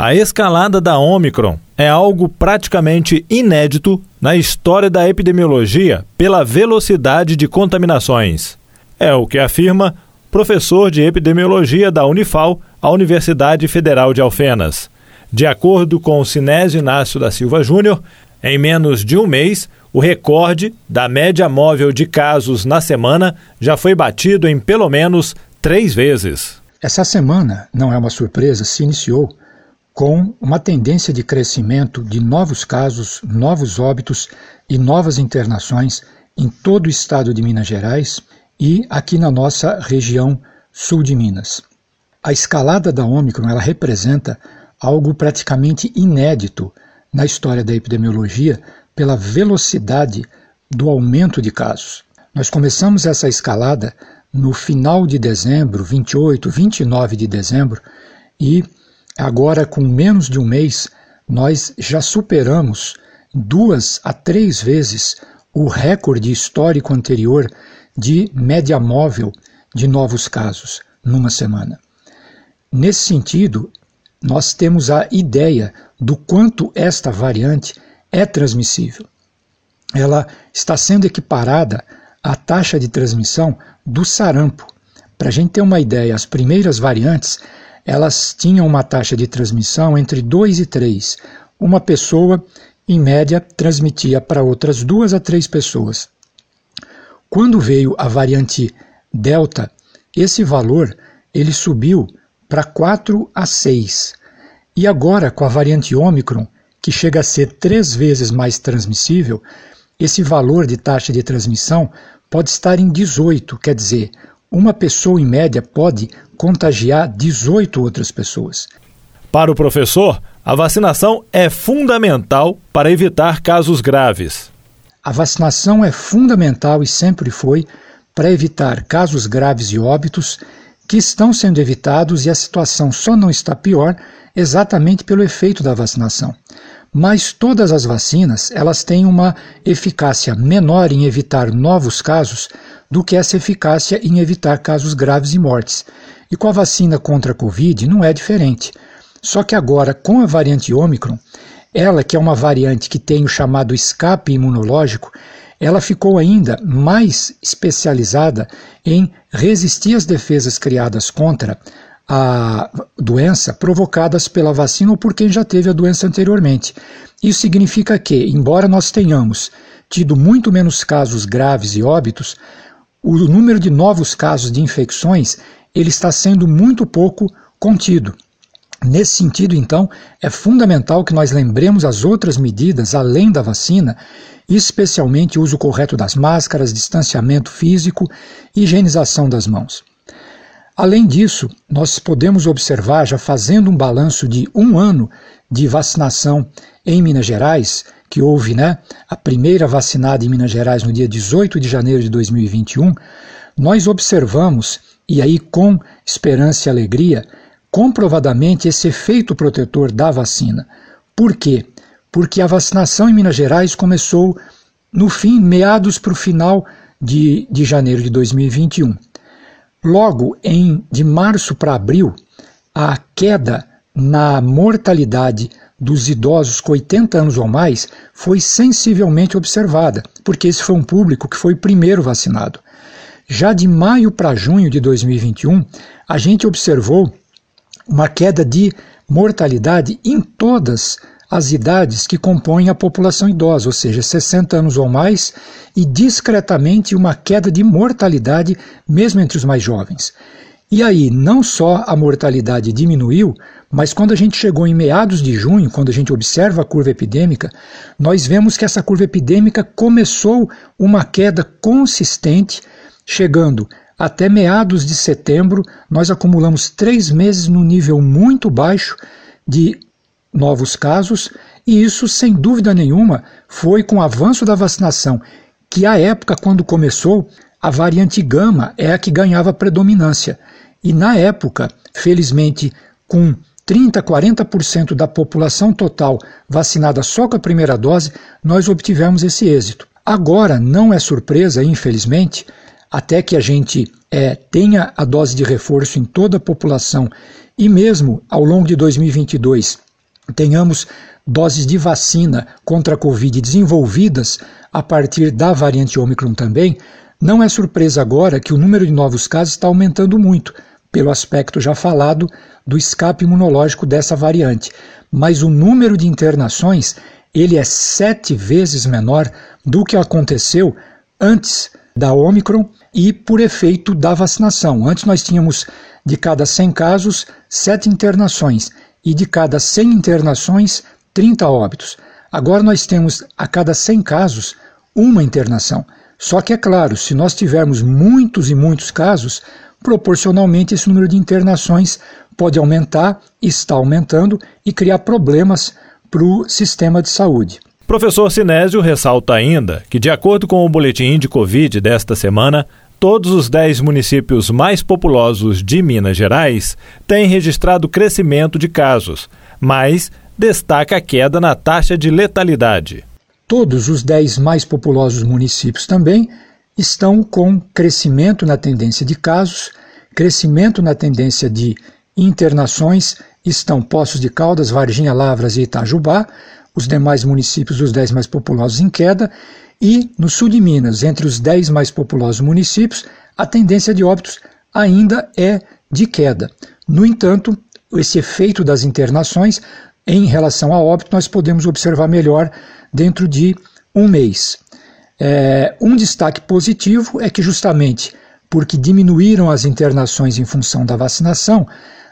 A escalada da Omicron é algo praticamente inédito na história da epidemiologia pela velocidade de contaminações. É o que afirma professor de epidemiologia da Unifal, a Universidade Federal de Alfenas. De acordo com o Sinésio Inácio da Silva Júnior, em menos de um mês, o recorde da média móvel de casos na semana já foi batido em pelo menos três vezes. Essa semana, não é uma surpresa, se iniciou com uma tendência de crescimento de novos casos, novos óbitos e novas internações em todo o estado de Minas Gerais e aqui na nossa região sul de Minas. A escalada da Ômicron ela representa algo praticamente inédito na história da epidemiologia pela velocidade do aumento de casos. Nós começamos essa escalada no final de dezembro, 28, 29 de dezembro, e Agora, com menos de um mês, nós já superamos duas a três vezes o recorde histórico anterior de média móvel de novos casos numa semana. Nesse sentido, nós temos a ideia do quanto esta variante é transmissível. Ela está sendo equiparada à taxa de transmissão do sarampo. Para a gente ter uma ideia, as primeiras variantes elas tinham uma taxa de transmissão entre 2 e 3. Uma pessoa, em média, transmitia para outras duas a três pessoas. Quando veio a variante Delta, esse valor ele subiu para 4 a 6. E agora, com a variante Omicron, que chega a ser três vezes mais transmissível, esse valor de taxa de transmissão pode estar em 18, quer dizer, uma pessoa, em média, pode contagiar 18 outras pessoas. Para o professor, a vacinação é fundamental para evitar casos graves. A vacinação é fundamental e sempre foi para evitar casos graves e óbitos que estão sendo evitados e a situação só não está pior exatamente pelo efeito da vacinação. Mas todas as vacinas, elas têm uma eficácia menor em evitar novos casos do que essa eficácia em evitar casos graves e mortes. E com a vacina contra a Covid não é diferente. Só que agora, com a variante Ômicron, ela que é uma variante que tem o chamado escape imunológico, ela ficou ainda mais especializada em resistir às defesas criadas contra a doença provocadas pela vacina ou por quem já teve a doença anteriormente. Isso significa que, embora nós tenhamos tido muito menos casos graves e óbitos, o número de novos casos de infecções ele está sendo muito pouco contido. Nesse sentido, então, é fundamental que nós lembremos as outras medidas além da vacina, especialmente o uso correto das máscaras, distanciamento físico e higienização das mãos. Além disso, nós podemos observar, já fazendo um balanço de um ano de vacinação em Minas Gerais, que houve né, a primeira vacinada em Minas Gerais no dia 18 de janeiro de 2021, nós observamos, e aí com esperança e alegria, comprovadamente esse efeito protetor da vacina. Por quê? Porque a vacinação em Minas Gerais começou no fim, meados para o final de, de janeiro de 2021. Logo, em de março para abril, a queda na mortalidade dos idosos com 80 anos ou mais foi sensivelmente observada, porque esse foi um público que foi primeiro vacinado. Já de maio para junho de 2021, a gente observou uma queda de mortalidade em todas as idades que compõem a população idosa, ou seja, 60 anos ou mais, e discretamente uma queda de mortalidade mesmo entre os mais jovens. E aí, não só a mortalidade diminuiu, mas quando a gente chegou em meados de junho, quando a gente observa a curva epidêmica, nós vemos que essa curva epidêmica começou uma queda consistente, chegando até meados de setembro, nós acumulamos três meses no nível muito baixo de novos casos, e isso, sem dúvida nenhuma, foi com o avanço da vacinação, que à época, quando começou, a variante gama é a que ganhava predominância. E na época, felizmente, com 30, 40% da população total vacinada só com a primeira dose, nós obtivemos esse êxito. Agora, não é surpresa, infelizmente, até que a gente é, tenha a dose de reforço em toda a população e mesmo ao longo de 2022 tenhamos doses de vacina contra a Covid desenvolvidas a partir da variante Omicron também, não é surpresa agora que o número de novos casos está aumentando muito, pelo aspecto já falado do escape imunológico dessa variante. Mas o número de internações ele é sete vezes menor do que aconteceu antes da Omicron e por efeito da vacinação. Antes nós tínhamos de cada 100 casos, sete internações e de cada 100 internações, 30 óbitos. Agora nós temos a cada 100 casos uma internação. Só que é claro, se nós tivermos muitos e muitos casos, proporcionalmente esse número de internações pode aumentar, está aumentando e criar problemas para o sistema de saúde. Professor Sinésio ressalta ainda que, de acordo com o boletim de Covid desta semana, todos os 10 municípios mais populosos de Minas Gerais têm registrado crescimento de casos, mas destaca a queda na taxa de letalidade. Todos os 10 mais populosos municípios também estão com crescimento na tendência de casos, crescimento na tendência de internações, estão Poços de Caldas, Varginha, Lavras e Itajubá, os demais municípios, os 10 mais populosos, em queda, e no sul de Minas, entre os 10 mais populosos municípios, a tendência de óbitos ainda é de queda. No entanto, esse efeito das internações em relação a óbito nós podemos observar melhor dentro de um mês. É, um destaque positivo é que, justamente porque diminuíram as internações em função da vacinação,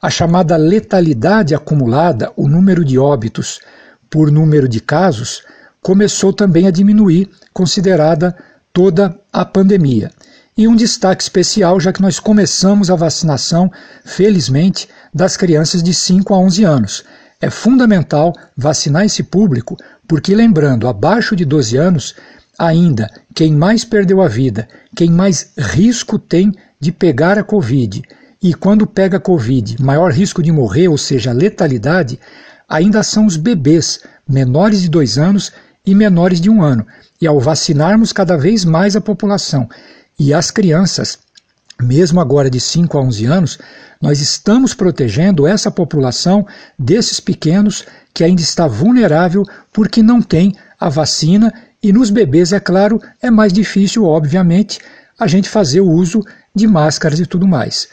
a chamada letalidade acumulada, o número de óbitos por número de casos, começou também a diminuir, considerada toda a pandemia. E um destaque especial, já que nós começamos a vacinação, felizmente, das crianças de 5 a 11 anos. É fundamental vacinar esse público, porque, lembrando, abaixo de 12 anos, ainda quem mais perdeu a vida, quem mais risco tem de pegar a Covid, e quando pega a Covid, maior risco de morrer, ou seja, letalidade, ainda são os bebês menores de dois anos e menores de um ano. E ao vacinarmos cada vez mais a população e as crianças, mesmo agora de 5 a 11 anos, nós estamos protegendo essa população desses pequenos que ainda está vulnerável porque não tem a vacina e nos bebês, é claro, é mais difícil, obviamente, a gente fazer o uso de máscaras e tudo mais.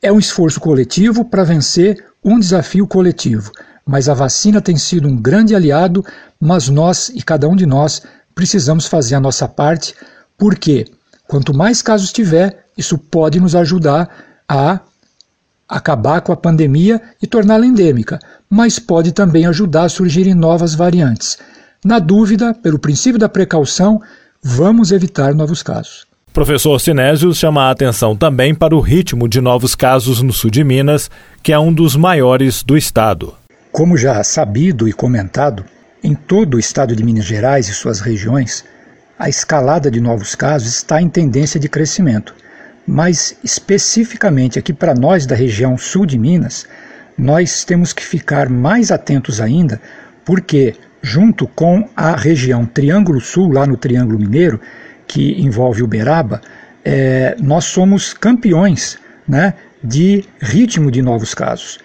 É um esforço coletivo para vencer um desafio coletivo, mas a vacina tem sido um grande aliado, mas nós e cada um de nós precisamos fazer a nossa parte, porque quanto mais casos tiver, isso pode nos ajudar a acabar com a pandemia e torná-la endêmica, mas pode também ajudar a surgirem novas variantes. Na dúvida, pelo princípio da precaução, vamos evitar novos casos. Professor Sinésio chama a atenção também para o ritmo de novos casos no sul de Minas, que é um dos maiores do estado. Como já sabido e comentado, em todo o estado de Minas Gerais e suas regiões, a escalada de novos casos está em tendência de crescimento. Mas especificamente aqui para nós da região sul de Minas, nós temos que ficar mais atentos ainda, porque junto com a região Triângulo Sul, lá no Triângulo Mineiro, que envolve Uberaba, é, nós somos campeões né, de ritmo de novos casos.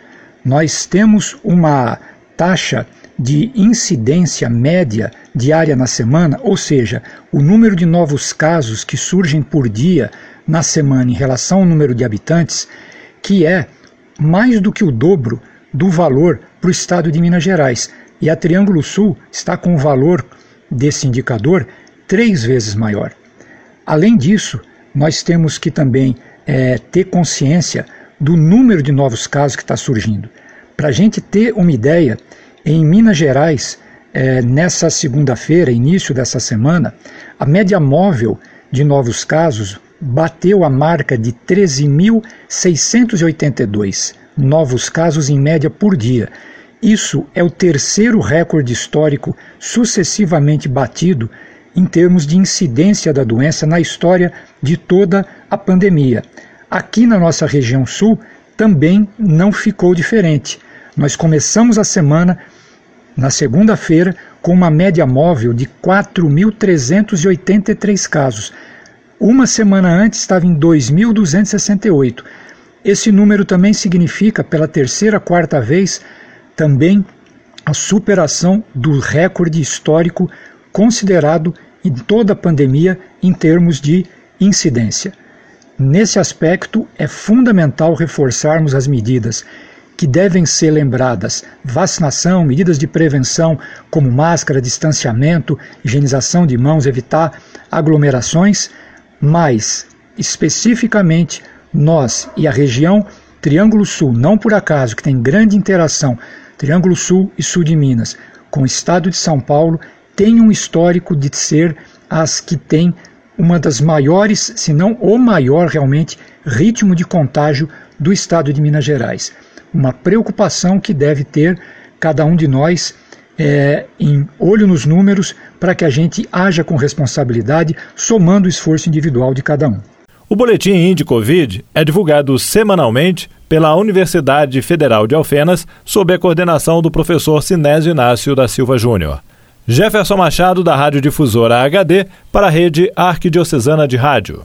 Nós temos uma taxa de incidência média diária na semana, ou seja, o número de novos casos que surgem por dia na semana em relação ao número de habitantes, que é mais do que o dobro do valor para o estado de Minas Gerais. E a Triângulo Sul está com o valor desse indicador três vezes maior. Além disso, nós temos que também é, ter consciência do número de novos casos que está surgindo. Para a gente ter uma ideia, em Minas Gerais, é, nessa segunda-feira, início dessa semana, a média móvel de novos casos bateu a marca de 13.682 novos casos em média por dia. Isso é o terceiro recorde histórico sucessivamente batido em termos de incidência da doença na história de toda a pandemia. Aqui na nossa região sul também não ficou diferente. Nós começamos a semana, na segunda-feira, com uma média móvel de 4.383 casos uma semana antes estava em 2.268. Esse número também significa, pela terceira, quarta vez, também a superação do recorde histórico considerado em toda a pandemia em termos de incidência. Nesse aspecto, é fundamental reforçarmos as medidas que devem ser lembradas: vacinação, medidas de prevenção, como máscara, distanciamento, higienização de mãos, evitar aglomerações, mas especificamente nós e a região Triângulo Sul, não por acaso, que tem grande interação, Triângulo Sul e Sul de Minas, com o estado de São Paulo, tem um histórico de ser as que têm uma das maiores, se não o maior realmente, ritmo de contágio do estado de Minas Gerais. Uma preocupação que deve ter cada um de nós é, em olho nos números para que a gente haja com responsabilidade, somando o esforço individual de cada um. O Boletim Índio Covid é divulgado semanalmente pela Universidade Federal de Alfenas, sob a coordenação do professor Sinésio Inácio da Silva Júnior. Jefferson Machado, da Rádio Difusora HD, para a rede Arquidiocesana de Rádio.